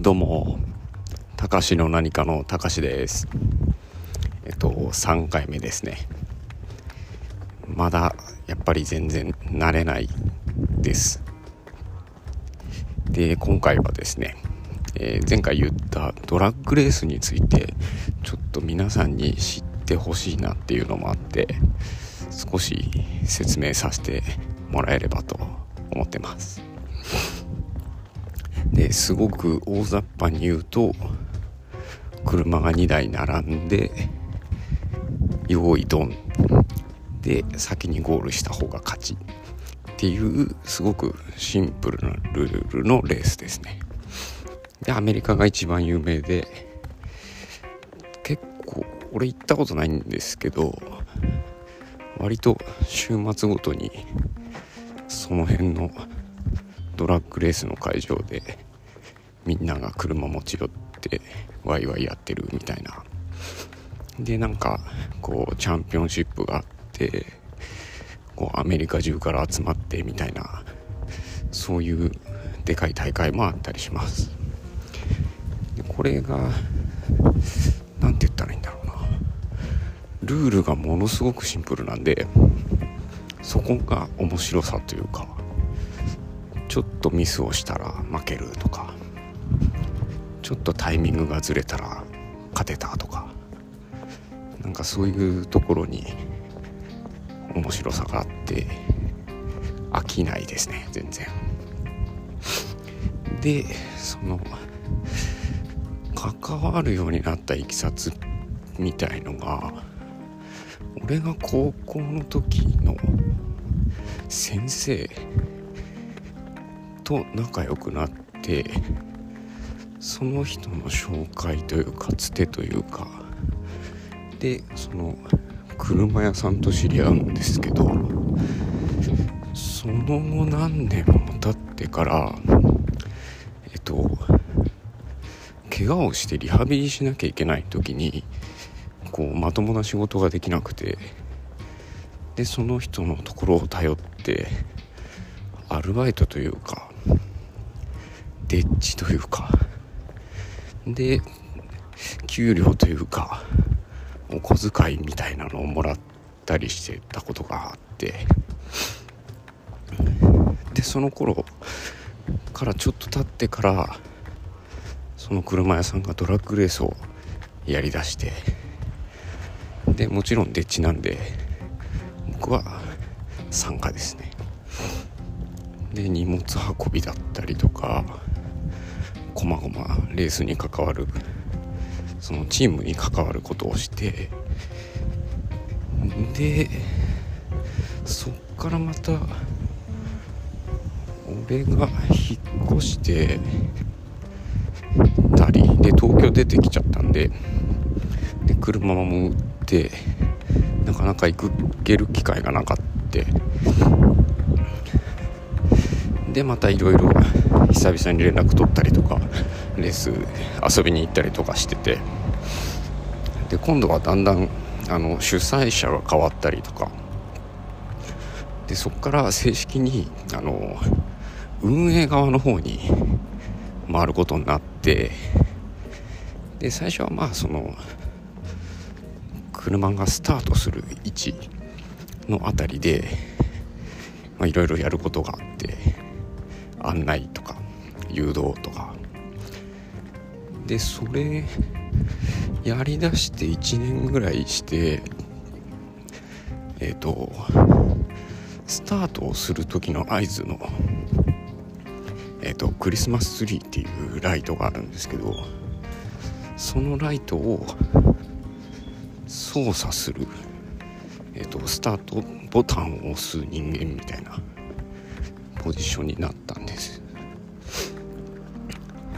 どうも、たかしの何かのたかしです。えっと、3回目ですね。まだ、やっぱり全然慣れないです。で、今回はですね、えー前回言ったドラッグレースについて、ちょっと皆さんに知ってほしいなっていうのもあって、少し説明させてもらえればと思ってます。ですごく大雑把に言うと車が2台並んで用意ドン。で先にゴールした方が勝ち。っていうすごくシンプルなルールのレースですね。でアメリカが一番有名で結構俺行ったことないんですけど割と週末ごとにその辺のドラッグレースの会場でみんなが車持ち寄ってワイワイやってるみたいな。でなんかこうチャンピオンシップがあってこうアメリカ中から集まってみたいなそういうでかい大会もあったりします。でこれが何て言ったらいいんだろうな。ルールがものすごくシンプルなんでそこが面白さというかちょっとミスをしたら負けるとかちょっとタイミングがずれたら勝てたとかなんかそういうところに面白さがあって飽きないですね全然。でその関わるようになったいきさつみたいのが俺が高校の時の先生と仲良くなってその人の紹介というかつてというかでその車屋さんと知り合うんですけどその後何年も経ってからえっと怪我をしてリハビリしなきゃいけない時にこうまともな仕事ができなくてでその人のところを頼ってアルバイトというかデッチというかで給料というかお小遣いみたいなのをもらったりしてたことがあってでその頃からちょっと経ってからその車屋さんがドラッグレースをやりだしてでもちろんデッチなんで僕は参加ですね。で荷物運びだったりとかこまごまレースに関わるそのチームに関わることをしてでそっからまた俺が引っ越してたりで東京出てきちゃったんでで車も売ってなかなか行ける機会がなかったでまたいろいろ久々に連絡取ったりとかレース遊びに行ったりとかしてて。で今度はだんだんあの主催者が変わったりとか。でそこから正式にあの運営側の方に回ることになって。で最初はまあその車がスタートする位置の辺りでいろいろやることがあって。案内とか誘導とか。でそれやりだして1年ぐらいしてえっ、とスタートをする時の合図のえっ、とクリスマスツリーっていうライトがあるんですけどそのライトを操作するえっ、とスタートボタンを押す人間みたいなポジションになったんです。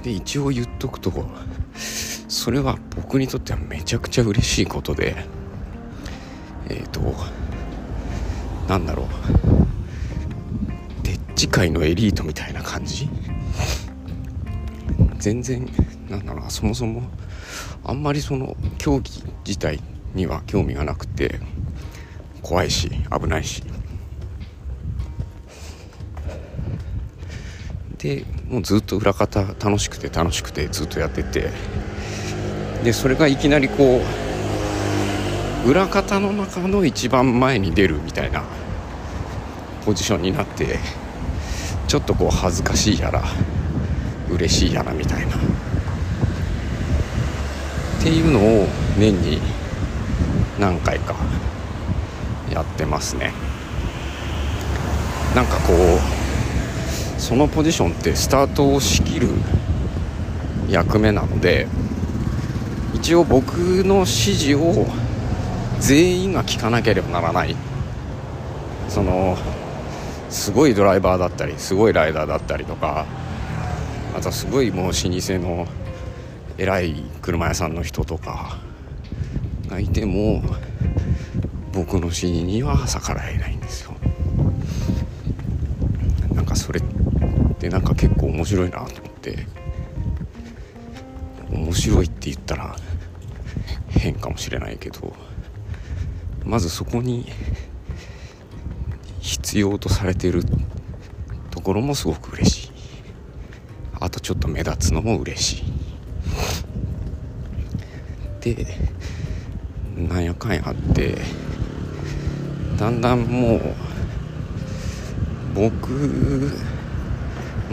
で一応言っとくとそれは僕にとってはめちゃくちゃ嬉しいことでえっ、ー、となんだろう。デッチ界のエリートみたいな感じ？全然なんだろうそもそもあんまりその競技自体には興味がなくて怖いし危ないし。でもうずっと裏方楽しくて楽しくてずっとやってて。でそれがいきなりこう裏方の中の一番前に出るみたいなポジションになってちょっとこう恥ずかしいやら嬉しいやらみたいな。っていうのを年に何回かやってますね。なんかこうそのポジションってスタートを仕切る役目なので一応僕の指示を全員が聞かなければならない。そのすごいドライバーだったりすごいライダーだったりとかあとはすごいもう老舗の偉い車屋さんの人とかがいても僕の指示には逆らえないんですよ。なんかそれってなんか結構面白いなと思って。面白いって言ったら変かもしれないけどまずそこに必要とされてるところもすごく嬉しい。あとちょっと目立つのも嬉しい。でなんやかんやあってだんだんもう僕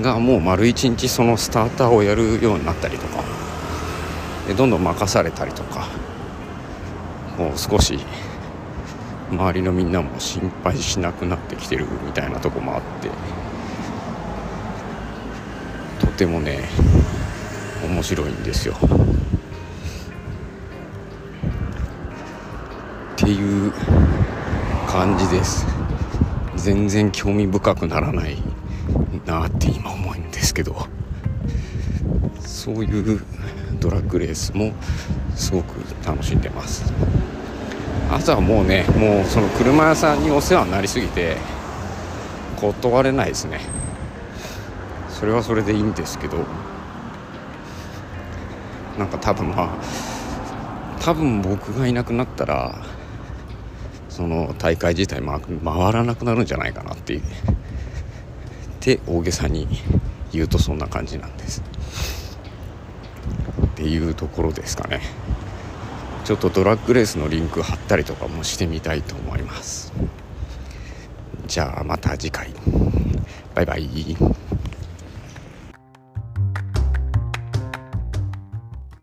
がもう丸一日そのスターターをやるようになったりとか。でどんどん任されたりとか。もう少し周りのみんなも心配しなくなってきてるみたいなとこもあって。とてもね面白いんですよ。っていう感じです。全然興味深くならない。なって今思うんですけどそういうドラッグレースもすごく楽しんでます。あとはもうねもうその車屋さんにお世話になりすぎて断れないですね。それはそれでいいんですけどなんか多分まあ多分僕がいなくなったらその大会自体回らなくなるんじゃないかなっていうって大げさに言うとそんな感じなんです。っていうところですかね。ちょっとドラッグレースのリンク貼ったりとかもしてみたいと思います。じゃあまた次回。バイバイ。